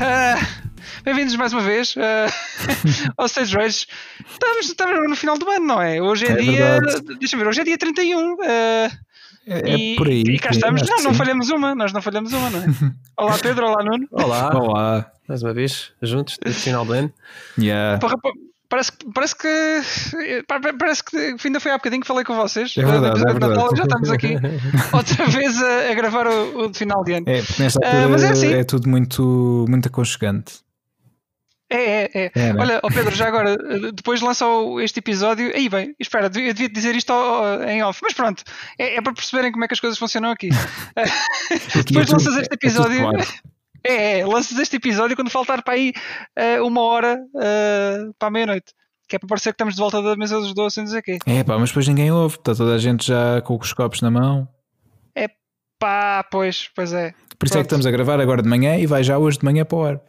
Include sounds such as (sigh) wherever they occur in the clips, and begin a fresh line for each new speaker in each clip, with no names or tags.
Uh, Bem-vindos mais uma vez uh, (laughs) ao Stage Rage. Estamos, estamos no final do ano, não é? Hoje é, é dia. Deixa-me ver, hoje é dia 31. Uh, é, é e, por aí. E cá estamos. Não, não falhamos uma, nós não falhamos uma, não é? (laughs) Olá Pedro, olá Nuno.
Olá.
Olá.
Mais uma vez, juntos, no final do ano.
Yeah.
Porra, Parece, parece que parece que ainda foi há bocadinho que falei com vocês.
É verdade, é verdade. Natal,
já estamos aqui (laughs) outra vez a, a gravar o, o, final de ano.
É, nesta altura uh, mas é, assim. é tudo muito, muito aconchegante.
É, é, é. é né? Olha, oh Pedro, já agora, depois lança este episódio. Aí bem, espera, eu devia dizer isto em off, mas pronto, é, é para perceberem como é que as coisas funcionam aqui. (laughs) (laughs) depois é lanças este episódio. É, é, lanças este episódio quando faltar para aí uh, uma hora uh, para a meia-noite. Que é para parecer que estamos de volta da mesa dos doces e não sei o quê.
É pá, mas depois ninguém ouve. Está toda a gente já com os copos na mão.
É pá, pois, pois é.
Por isso Pronto. é que estamos a gravar agora de manhã e vai já hoje de manhã para o ar.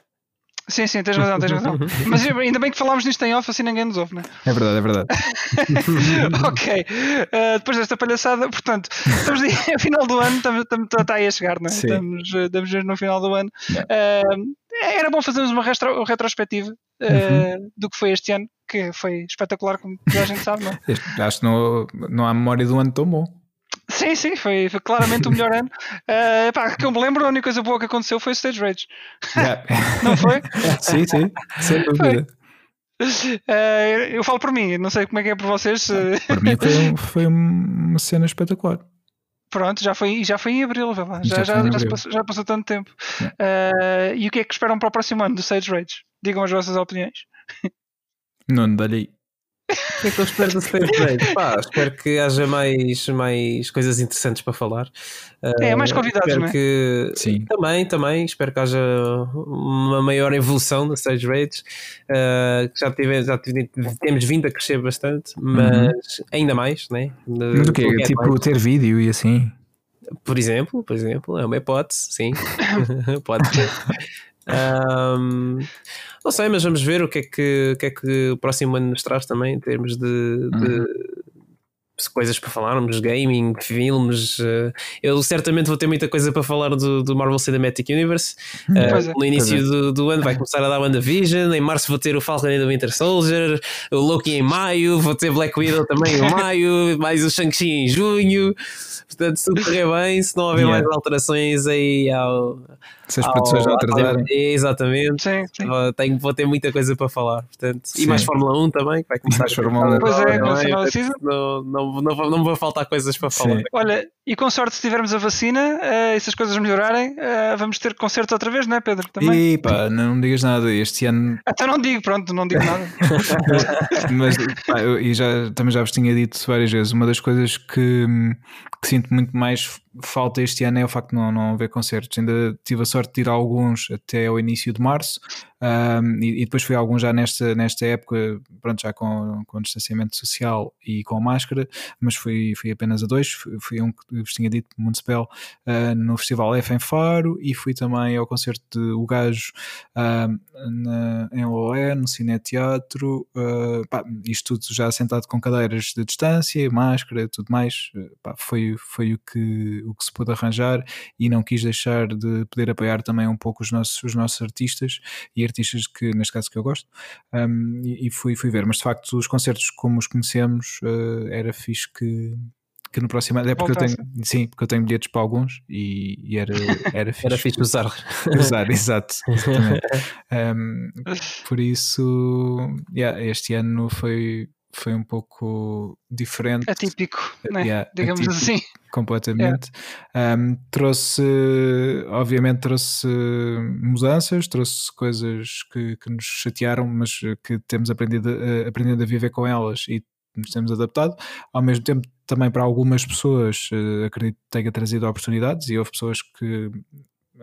Sim, sim, tens razão, tens razão. (laughs) Mas ainda bem que falámos nisto em off, assim ninguém nos ouve, não é?
É verdade, é verdade. (laughs)
ok. Uh, depois desta palhaçada, portanto, estamos no (laughs) final do ano, estamos, estamos, está aí a chegar, não é? Sim. Estamos, eh, estamos no final do ano. Uh, era bom fazermos uma retro, retrospectiva uh, uhum. do que foi este ano, que foi espetacular, como toda a gente sabe, não é?
Este, acho que não, não há memória do ano tão bom.
Sim, sim, foi, foi claramente o melhor ano. Uh, (laughs) pá, que eu me lembro, a única coisa boa que aconteceu foi o Stage Rage. Yeah. (laughs) não foi? (laughs)
sim, sim, sem dúvida.
Uh, eu falo por mim, não sei como é que é por vocês.
Por mim foi, foi uma cena espetacular.
Pronto, já foi, já foi em abril, já, já, já, já, passou, já passou tanto tempo. Uh, e o que é que esperam para o próximo ano do Sage Rage? Digam as vossas opiniões.
Não, dá-lhe aí.
O que é que eu espero do (laughs) Stage Rage? Pá, espero que haja mais, mais coisas interessantes para falar.
É, mais convidados,
espero
não é?
Que, Sim. Também, também. Espero que haja uma maior evolução da Stage Rage. Uh, já, tive, já tive, temos vindo a crescer bastante, mas uhum. ainda mais, né?
Mas o quê? Tipo, mais. ter vídeo e assim?
Por exemplo, por exemplo, é uma hipótese, sim. (laughs) Pode ser. Um, não sei, mas vamos ver o que é que, o, que é que o próximo ano nos traz também em termos de, uhum. Coisas para falarmos, gaming, filmes. Eh, eu certamente vou ter muita coisa para falar do, do Marvel Cinematic Universe. Uh, é, no início é. do, do, ano vai começar a dar WandaVision. Em março vou ter o Falcon and the Winter Soldier, o Loki em maio, vou ter Black Widow também em maio, mais o Shang-Chi em junho. Portanto, se tudo correr bem, se não houver yeah. mais alterações aí ao.
Se as produções já atrasarem.
Exatamente.
Sim, sim.
Tenho, vou ter muita coisa para falar. Portanto, e mais Fórmula 1 também, que vai começar
mais Fórmula 1.
Pois é,
não, não, não, não, vou faltar coisas para falar. Sim.
Olha, e com sorte, se tivermos a vacina uh, e se as coisas melhorarem, uh, vamos ter concerto outra vez, não é, Pedro?
Também. E pá, não digas nada. Este ano.
Até não digo, pronto, não digo nada. (laughs)
Mas, pá, eu, e já, também já vos tinha dito várias vezes, uma das coisas que, que sinto muito mais falta este ano é o facto de não, não haver concertos. Ainda tive a sorte de ir a alguns até ao início de março um, e, e, depois fui a alguns já nesta, nesta época, pronto, já com, com distanciamento social e com máscara, mas fui, fui apenas a dois. Fui, fui um que vos tinha dito, Municipal, uh, no Festival F em Faro e fui também ao concerto de O Gajo uh, na, em Loé, no Cine Teatro. Uh, pá, isto tudo já sentado com cadeiras de distância, máscara tudo mais. Pá, foi, foi o que o que se pôde arranjar e não quis deixar de poder apoiar também um pouco os nossos, os nossos artistas e artistas que, neste caso, que eu gosto. Um, e, e fui, fui ver, mas de facto, os concertos como os conhecemos, uh, era fixe que, que no próximo ano, é porque eu tenho, sim, porque eu tenho bilhetes para alguns e, e era, (laughs) era fixe.
era fixe usar.
Usar, (laughs) exato. um, (laughs) por isso, yeah, este ano foi, foi um pouco diferente.
Atípico, né? yeah, digamos atípico, assim.
Completamente. Yeah. Um, trouxe, obviamente, trouxe mudanças, trouxe coisas que, que nos chatearam, mas que temos aprendido, uh, aprendido a viver com elas e nos temos adaptado. Ao mesmo tempo, também para algumas pessoas, uh, acredito que tenha trazido oportunidades e houve pessoas que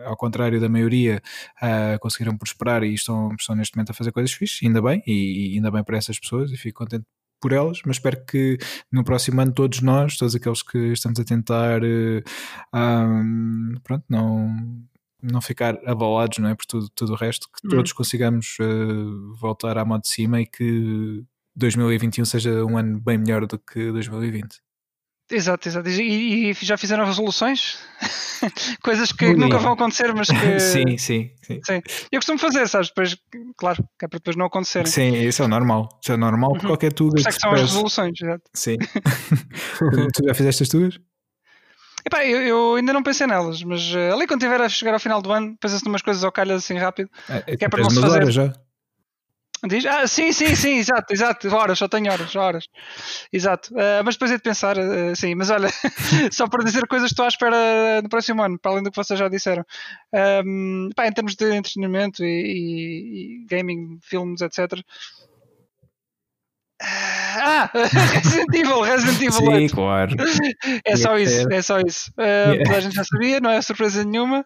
ao contrário da maioria, uh, conseguiram prosperar e estão, estão neste momento a fazer coisas fixas, ainda bem, e, e, ainda bem para essas pessoas, e fico contente por elas, mas espero que no próximo ano todos nós, todos aqueles que estamos a tentar uh, um, pronto, não, não ficar abalados não é, por tudo, tudo o resto, que uhum. todos consigamos uh, voltar à moda de cima e que 2021 seja um ano bem melhor do que 2020.
Exato, exato. E, e já fizeram resoluções? (laughs) Coisas que nunca vão acontecer, mas que. (laughs)
sim, sim, sim,
sim. Eu costumo fazer, sabes? Depois, claro, que é para depois não acontecerem.
Sim, isso é normal. Isso é normal uhum. qualquer tuga.
Isso é que são as resoluções, exato.
Sim. (laughs) tu já fizeste as tuas?
Epá, eu, eu, ainda não pensei nelas, mas uh, ali quando tiver a chegar ao final do ano, pensa-se umas coisas ao calhas assim rápido.
É, que é para não se fazer. já?
Diz? Ah, sim, sim, sim, exato, exato. Horas, só tenho horas, horas. Exato. Uh, mas depois é de pensar, uh, sim, mas olha, (laughs) só para dizer coisas que estou à espera no próximo ano, para além do que vocês já disseram. Um, pá, em termos de entretenimento e, e, e gaming, filmes, etc. Ah, (laughs) Resident Evil, Resident Evil
Sim, 8. claro.
É só isso, é só isso. Uh, yeah. A gente já sabia, não é surpresa nenhuma.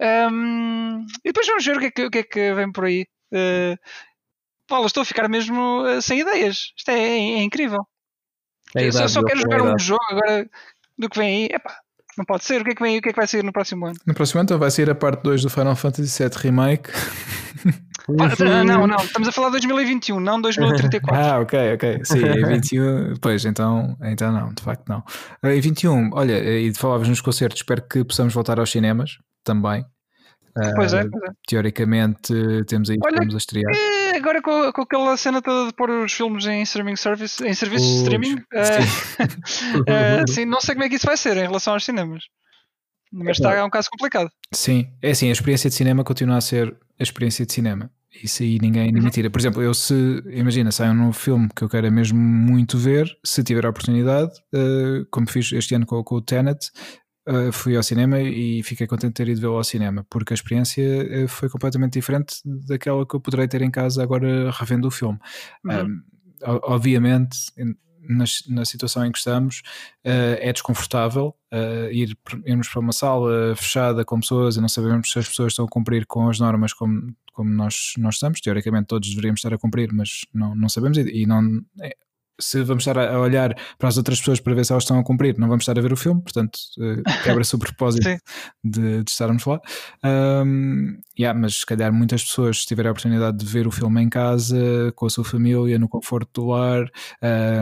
Um, e depois vamos ver o que é que, o que, é que vem por aí. Uh, Paulo, estou a ficar mesmo uh, sem ideias. Isto é, é, é incrível. É eu só, só quero jogar um jogo agora do que vem aí. Epá, não pode ser. O que é que vem aí? O que é que vai sair no próximo ano?
No próximo ano então vai sair a parte 2 do Final Fantasy VII Remake. (laughs)
Ah, não, não, estamos a falar de 2021, não 2034. (laughs)
ah, ok, ok. Sim, em 21, pois então, então não, de facto não. Em 21, olha, e falavas nos concertos, espero que possamos voltar aos cinemas também.
Pois é, pois é.
Teoricamente temos aí filmes a estrear.
Agora com, com, aquela cena toda de pôr os filmes em streaming service, em serviços de streaming, (laughs) uh, (laughs) sim, não sei como é que isso vai ser em relação aos cinemas. Mas está, é um caso complicado.
Sim, é assim, a experiência de cinema continua a ser a experiência de cinema. Isso aí ninguém, ninguém uhum. tira. Por exemplo, eu se, imagina, sai um novo filme que eu quero mesmo muito ver, se tiver a oportunidade, uh, como fiz este ano com, com o Tenet, uh, fui ao cinema e fiquei contente de ter ido vê-lo ao cinema, porque a experiência uh, foi completamente diferente daquela que eu poderei ter em casa agora revendo o filme. Uhum. Um, obviamente, na, na, situação em que estamos, uh, é desconfortável ir, irmos para uma sala fechada com pessoas e não sabemos se as pessoas estão a cumprir com as normas como, como nós, nós estamos. Teoricamente, todos deveríamos estar a cumprir, mas não, não sabemos e, e não. É, se vamos estar a olhar para as outras pessoas para ver se elas estão a cumprir, não vamos estar a ver o filme, portanto uh, (laughs) quebra-se o propósito de, de, estarmos lá. Um, yeah, mas se calhar muitas pessoas, se tiverem a oportunidade de ver o filme em casa, com a sua família, no conforto do lar,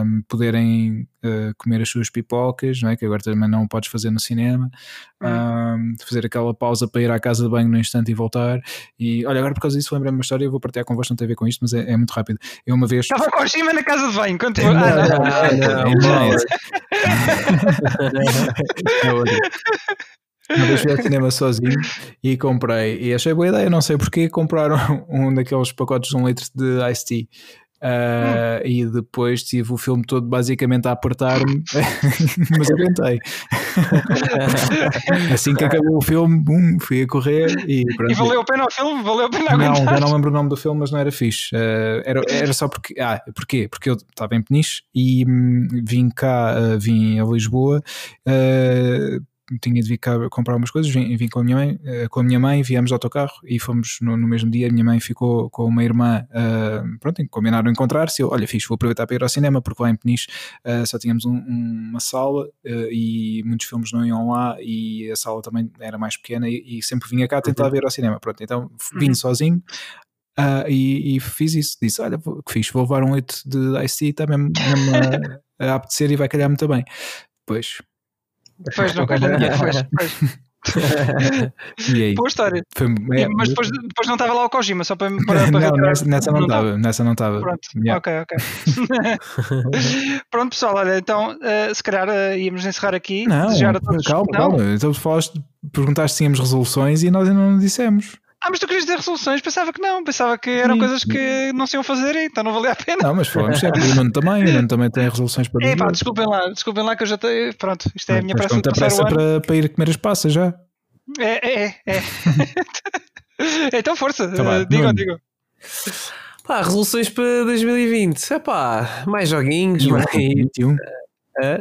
um, poderem uh, comer as suas pipocas, não é? que agora também não podes fazer no cinema, um, fazer aquela pausa para ir à casa de banho no instante e voltar. E olha, agora por causa disso lembrei-me uma história, eu vou partilhar convosco, não tem a ver com isto, mas é, é muito rápido. Eu uma vez.
Estava com o Shima na casa de banho, continua. Ah, não, não,
não, Uma vez fui ao cinema sozinho e comprei, e achei boa ideia, não sei porquê, compraram (laughs) um daqueles pacotes de um litro de Ice Tea Uh, hum. E depois tive o filme todo basicamente a apertar-me, (laughs) mas aguentei. (laughs) assim que acabou o filme, bum, fui a correr e
pronto. E valeu a pena o filme? Valeu a pena
aguentar? Não, já não lembro o nome do filme, mas não era fixe. Uh, era, era só porque. Ah, porquê? Porque eu estava em Peniche e hum, vim cá, uh, vim a Lisboa tinha de vir cá comprar umas coisas, vim, vim, com, a minha mãe, uh, com a minha mãe, viemos de autocarro e fomos no, no, mesmo dia. A minha mãe ficou com uma irmã, uh, pronto, combinaram encontrar-se. Eu, olha, fiz, vou aproveitar para ir ao cinema, porque lá em Peniche uh, só tínhamos um, uma sala e muitos filmes não iam lá e a sala também era mais pequena e, e sempre vinha cá tentar uhum. ver ao cinema. Pronto, então vim uhum. sozinho. Uh, e, e, fiz isso, disse: Olha, que fiz, vou levar um litro de IC, está mesmo, mesmo a, (laughs) a apetecer e vai calhar muito bem. Pois,
Pois, não calhou ninguém, pois. pois. (laughs) e aí? Boa história. Foi, é, mas depois, depois não estava lá o Kojima, só para, para, (laughs)
para Não, nessa, nessa não estava. Nessa não estava.
Pronto, yeah. ok, ok. (laughs) Pronto, pessoal, olha, então uh, se calhar uh, íamos encerrar aqui.
Não, calma, calma. Então falaste, perguntaste se tínhamos resoluções e nós ainda não dissemos.
Ah, mas tu querias dizer resoluções? Pensava que não, pensava que eram Sim. coisas que não se iam fazer, então não valia a pena.
Não, mas falamos sempre. O Nuno também, o Nuno também tem resoluções para
dizer. É pá, desculpem lá, desculpem lá que eu já tenho. Pronto, isto é a minha pressa de passar pressa
para, para ir comer as passas já.
É, é, é. (laughs) então força, tá digam, digam.
Pá, resoluções para 2020. É pá, mais joguinhos, mais. 21. Uh,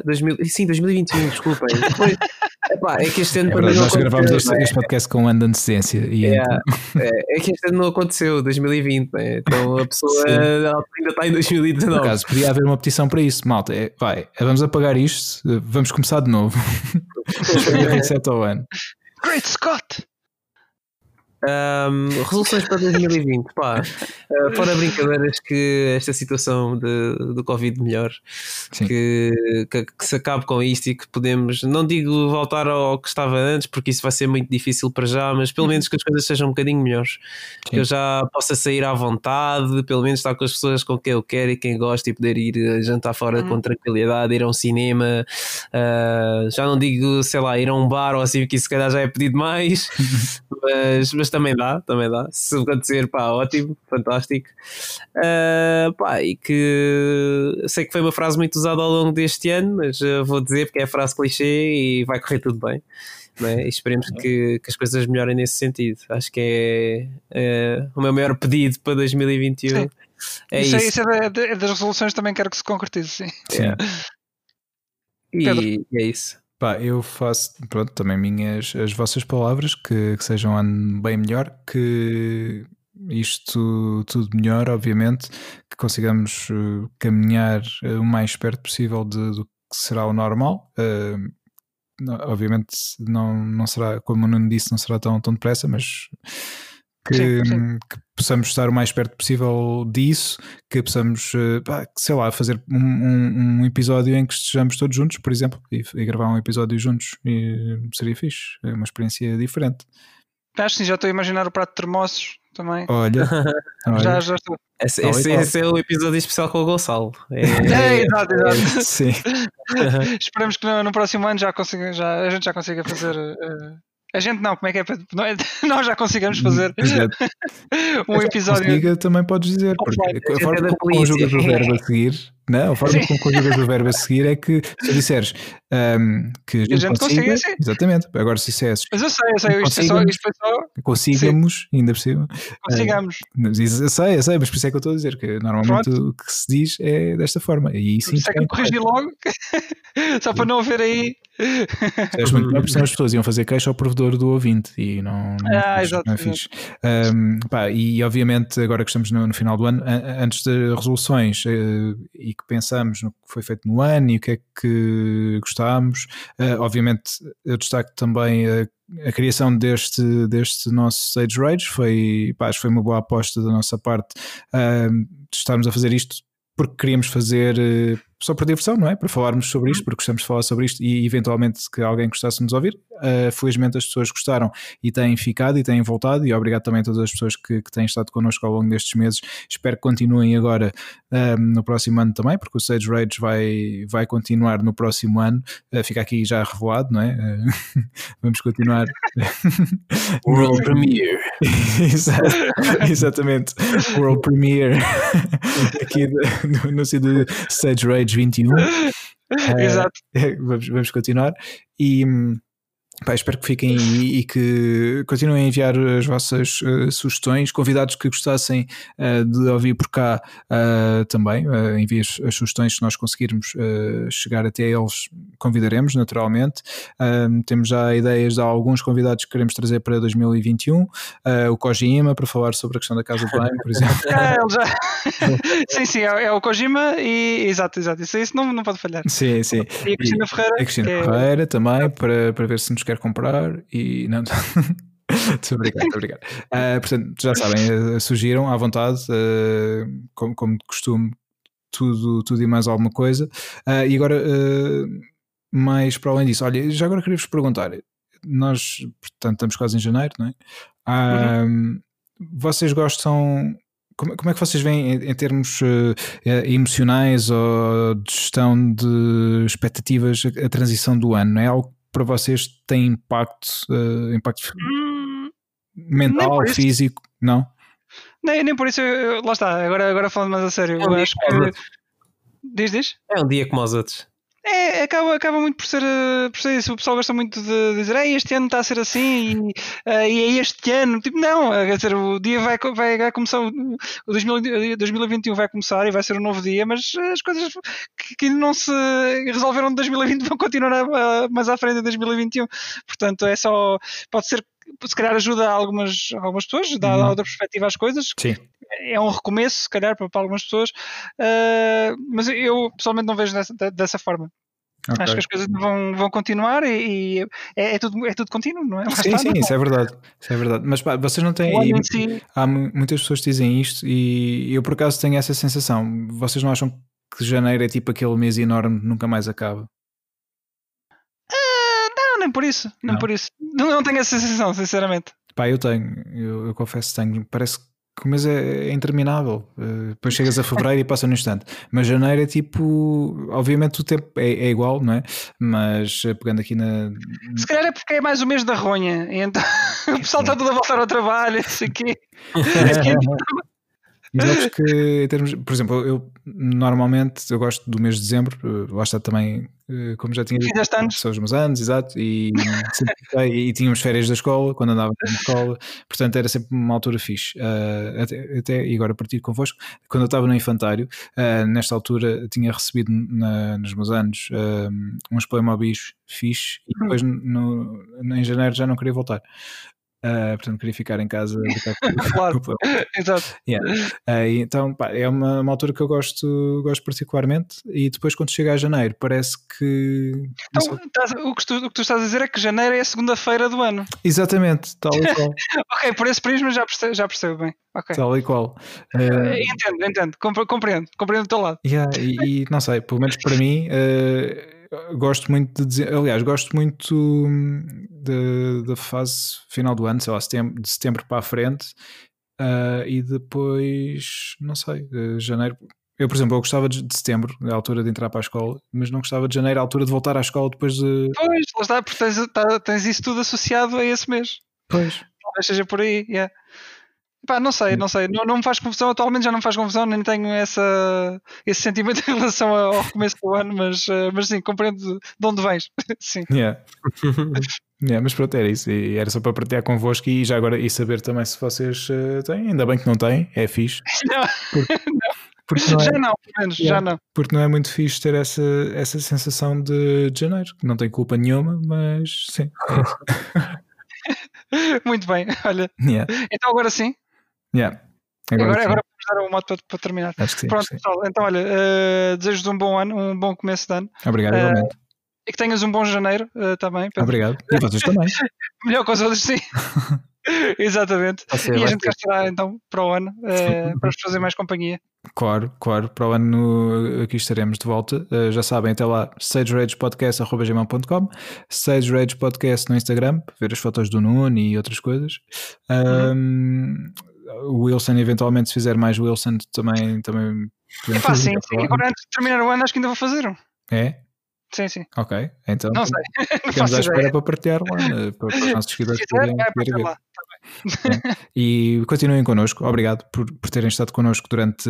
2000, sim, 2021, desculpem. Depois, (laughs) epá, é que este ano
é verdade, nós gravamos este, este, podcast com um ano de antecedência. E
é, é, é, que este ano não aconteceu, 2020, né? então a pessoa ainda está em 2019.
Por caso, podia haver uma petição para isso, malta. É, vai, vamos apagar isto, vamos começar de novo. (laughs) 2027 ao ano.
Great Scott!
Um, resoluções para 2020, pá. Uh, fora brincadeiras que esta situação de, do Covid melhor, que, que, que, se acabe com isto e que podemos, não digo voltar ao que estava antes, porque isso vai ser muito difícil para já, mas pelo menos que as coisas sejam um bocadinho melhores. Sim. Que eu já possa sair à vontade, pelo menos estar com as pessoas com quem eu quero e quem gosto e poder ir jantar fora uhum. com tranquilidade, ir a um cinema. Uh, já não digo, sei lá, ir a um bar ou assim, que isso se calhar já é pedido mais, (laughs) mas, mas também dá, também dá. Se acontecer, pá, ótimo, fantástico. Uh, pá, e que sei que foi uma frase muito usada ao longo deste ano, mas uh, vou dizer porque é a frase clichê e vai correr tudo bem. É? E esperemos que, que, as coisas melhorem nesse sentido. Acho que é, é o meu maior pedido para 2021. Sim. É
isso,
isso.
isso é, é das resoluções também quero que se concretize, sim. sim. (laughs)
E, e é isso.
Pá, eu faço, pronto, também minhas, as vossas palavras, que, que sejam um ano bem melhor, que isto tudo melhor, obviamente, que consigamos uh, caminhar uh, o mais perto possível de, do que será o normal. Uh, obviamente não, não será, como o Nuno disse, não será tão, tão depressa, mas que, sim, sim. que, possamos estar o mais perto possível disso, que possamos, eh, sei lá, fazer um, um, um, episódio em que estejamos todos juntos, por exemplo, e, e, gravar um episódio juntos, e seria fixe, é uma experiência diferente.
Acho que sim, já estou a imaginar o prato de termossos também.
Olha, (laughs)
olha. Já, já estou.
Esse, esse, esse, é o episódio especial com o Gonçalo.
É, (laughs) é exato, exato. (laughs)
Sim.
Esperamos que no, no, próximo ano já, consiga, já a gente já consiga fazer. Uh, a gente não, como é que é? (laughs) Nós já conseguimos fazer (laughs) um episódio.
Consiga, também podes dizer, porque a forma como conjugas o verbo a seguir, não, a forma como conjugas o verbo a seguir é que se disseres um, que a gente, consiga, consiga exatamente. Agora se dissesses,
mas eu sei, eu sei, isto, é só, isto foi só
consigamos, sim. ainda por cima,
consigamos.
Uh, eu sei, eu sei, mas por isso é que eu estou a dizer que normalmente Pronto. o que se diz é desta forma. E sim,
isso é que eu corrigi logo, (laughs) só para não haver aí
és muito melhor porque as pessoas iam fazer queixa ao provedor do ouvinte e não, não,
ah,
fiz, não é fixe. Um, pá, e obviamente, agora que estamos no, no final do ano, antes de resoluções uh, e que pensamos no que foi feito no ano e o que é que gostámos, uh, obviamente eu destaco também a a criação deste, deste nosso Sage Rage. Foi, pá, foi uma boa aposta da nossa parte uh, estarmos a fazer isto porque queríamos fazer uh, só por diversão, não é? Para falarmos sobre isto, uhum. porque gostamos de falar sobre isto e eventualmente que alguém gostasse de nos ouvir. Uh, felizmente as pessoas gostaram e têm ficado e têm voltado, e obrigado também a todas as pessoas que, que têm estado connosco ao longo destes meses. Espero que continuem agora uh, no próximo ano também, porque o Sage Rage vai, vai continuar no próximo ano. Uh, fica aqui já revelado, não é? (laughs) vamos continuar. (laughs)
World Premiere. (laughs)
Exatamente, World Premiere aqui no, no do Sage Rage 21. (laughs)
Exato. (laughs)
vamos, vamos continuar. E hum, Pá, espero que fiquem aí e que continuem a enviar as vossas uh, sugestões, convidados que gostassem uh, de ouvir por cá uh, também, uh, enviem as, as, sugestões, se nós conseguirmos chegar até eles, convidaremos naturalmente. temos já ideias de alguns convidados que queremos trazer para 2021, o Kojima para falar sobre a questão da casa de banho, por exemplo. (laughs)
É, já... (laughs) sim, sim, é, é, o Kojima e exato, exato, isso, isso não, não pode falhar.
Sim, sim.
E a Cristina Ferreira.
A Cristina é... Ferreira também, para, para ver se nos quer comprar e não. (laughs) Estou obrigado, obrigado. Uh, portanto, já sabem, uh, surgiram à vontade, uh, como, como de costume, tudo, tudo e mais alguma coisa. Uh, e agora, mais para além disso, olha, já agora queria vos perguntar: nós, portanto, estamos quase em janeiro, não é? Uhum. Vocês gostam como, como, é que vocês veem em, em termos emocionais ou de gestão de expectativas a, a, transição do ano? É algo para vocês tem impacto, uh, impacto hum, mental, físico? Não?
Nem, nem por isso, eu, lá está, agora, agora falando mais a sério, é um eu acho que. Diz, diz?
É um dia como os outros.
É, acaba, acaba muito por ser, eh, por ser isso. O pessoal gosta muito de dizer este ano está a ser assim e, uh, e é este ano. Tipo, não, quer dizer, o dia vai, vai, vai começar, o 2021 vai começar e vai ser um novo dia, mas as coisas que, que não se resolveram em 2020 vão continuar a, a, mais à frente em 2021. Portanto, é só. Pode ser se calhar ajuda algumas, algumas pessoas, dá uhum. outra perspectiva às coisas.
Sim.
É um recomeço, se calhar, para, para algumas pessoas, uh, mas eu pessoalmente não vejo dessa, dessa forma. Okay. Acho que as coisas vão, vão continuar e, e é, é, tudo, é tudo contínuo, não é?
Lá sim, está, sim, não. isso é verdade. Isso é verdade. Mas pá, vocês não têm. E, si... Há muitas pessoas que dizem isto e eu por acaso tenho essa sensação. Vocês não acham que janeiro é tipo aquele mês enorme que nunca mais acaba?
Uh, não, nem por isso. Nem não. por isso. Não, não tenho essa sensação, sinceramente.
Pá, eu tenho, eu, eu confesso que tenho. Parece que o mês é, é interminável. Uh, depois chegas a fevereiro e passa no instante. Mas janeiro é tipo. Obviamente o tempo é, é igual, não é? Mas uh, pegando aqui na.
Se calhar é porque é mais o mês da ronha. Então (laughs) o pessoal está tudo a voltar ao trabalho, isso (laughs) aqui.
Jogos que, em termos, por exemplo, eu normalmente eu gosto do mês de dezembro, eh, lá está também, eh, como já tinha dito, são os meus anos, exato, (laughs) e, e, tínhamos férias da escola quando andava na escola, portanto era sempre uma altura fixe. Uh, até, até, e agora partir convosco, quando eu estava no infantário, uh, nesta altura tinha recebido na, nos meus anos uh, uns Playmobil fixe e depois no, no, em janeiro já não queria voltar. Uh, portanto, queria ficar em casa. (laughs)
claro, exato.
Yeah. Uh, então, pá, é uma, uma, altura que eu gosto, gosto particularmente. E depois, quando chega a janeiro, parece que.
Então, estás, o, que tu, o, que tu, estás a dizer é que janeiro é a segunda-feira do ano.
Exatamente, tal e qual. (laughs)
ok, por esse prisma já percebo, já percebo bem. Okay.
Tal e qual.
Uh, entendo, entendo, compreendo, compreendo o teu lado.
Yeah, e, e, não sei, pelo menos para mim gosto muito de dizer, aliás, gosto muito da fase final do ano, sei lá, setembro, de setembro para a frente, uh, e depois, não sei, janeiro. Eu, por exemplo, eu gostava de, setembro, a altura de entrar para a escola, mas não gostava de janeiro, a altura de voltar à escola depois de.
Pois, lá está, porque tens, tá, tens isso tudo associado a esse mês.
Pois.
Talvez seja por aí, yeah. Pá, não sei, não sei. Não, não me faz confusão, atualmente já não me faz confusão, nem tenho essa, esse sentimento (laughs) em relação ao começo do ano, mas, eh, mas sim, compreendo de onde vens. (laughs) sim.
Yeah. (laughs) yeah, mas pronto, era isso. E era só para partilhar convosco e já agora e saber também se vocês uh, têm. Ainda bem que não têm, é fixe.
Não. Porque, porque não é, já não, pelo menos, yeah, já não.
Porque não é muito fixe ter essa, essa sensação de janeiro, que não tem culpa nenhuma, mas sim.
muito bem, olha.
Yeah.
Então agora sim,
Yeah.
Agora, agora, agora vamos dar o moto para, para, terminar.
Acho que sim,
Pronto, pessoal, então olha, uh, desejo-te um bom ano, um bom começo de ano.
Obrigado, uh, igualmente.
E que tenhas um bom janeiro uh, também.
Pedro. Obrigado. E vocês (laughs) também.
Melhor com os outros, sim. (laughs) Exatamente. E a gente cá estará então para o ano uh, para vos fazer mais companhia.
Claro, claro. Para o ano aqui estaremos de volta. Uh, já sabem, até lá, sageragepodcast.com, Sage Rage Podcast no Instagram, para ver as fotos do Nuno e outras coisas. Uhum o Wilson, eventualmente, se fizer mais Wilson, também. também
é fácil, sim, sim. Agora, antes de terminar o ano, acho que ainda vou fazer.
É?
Sim, sim.
Ok, então.
Não sei. (laughs)
Ficamos à espera para partilhar lá, eh, para, para os nossos seguidores poderem ver. Lá. Tá e continuem connosco. Obrigado por, por terem estado connosco durante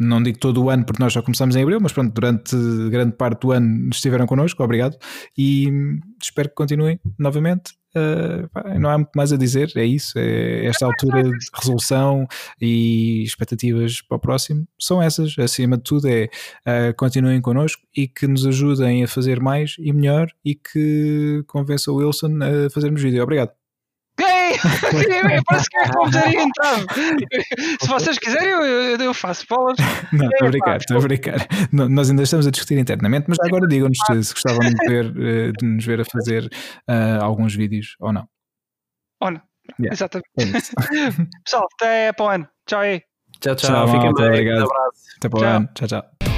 não digo todo o ano, porque nós já começamos em abril, mas pronto, durante grande parte do ano estiveram connosco, obrigado. E espero que continuem novamente. Uh, não há muito mais a dizer, é isso. É esta altura de resolução e expectativas para o próximo são essas. Acima de tudo, é uh, continuem connosco e que nos ajudem a fazer mais e melhor e que convençam o Wilson a fazermos vídeo. Obrigado.
Parece que é como ter entrado. Se vocês quiserem, eu, eu faço bolas.
Não, estou a brincar, estou a brincar. Nós ainda estamos a discutir internamente, mas agora digam-nos se gostavam de, ver, eh, de nos ver a fazer uh, alguns vídeos ou não.
Ou não. Yeah. Exatamente. É (laughs) Pessoal, até para o ano. Tchau aí.
Tchau, tchau. tchau Fiquem bem. Obrigado. Um abraço.
Até para o ano. Tchau, tchau.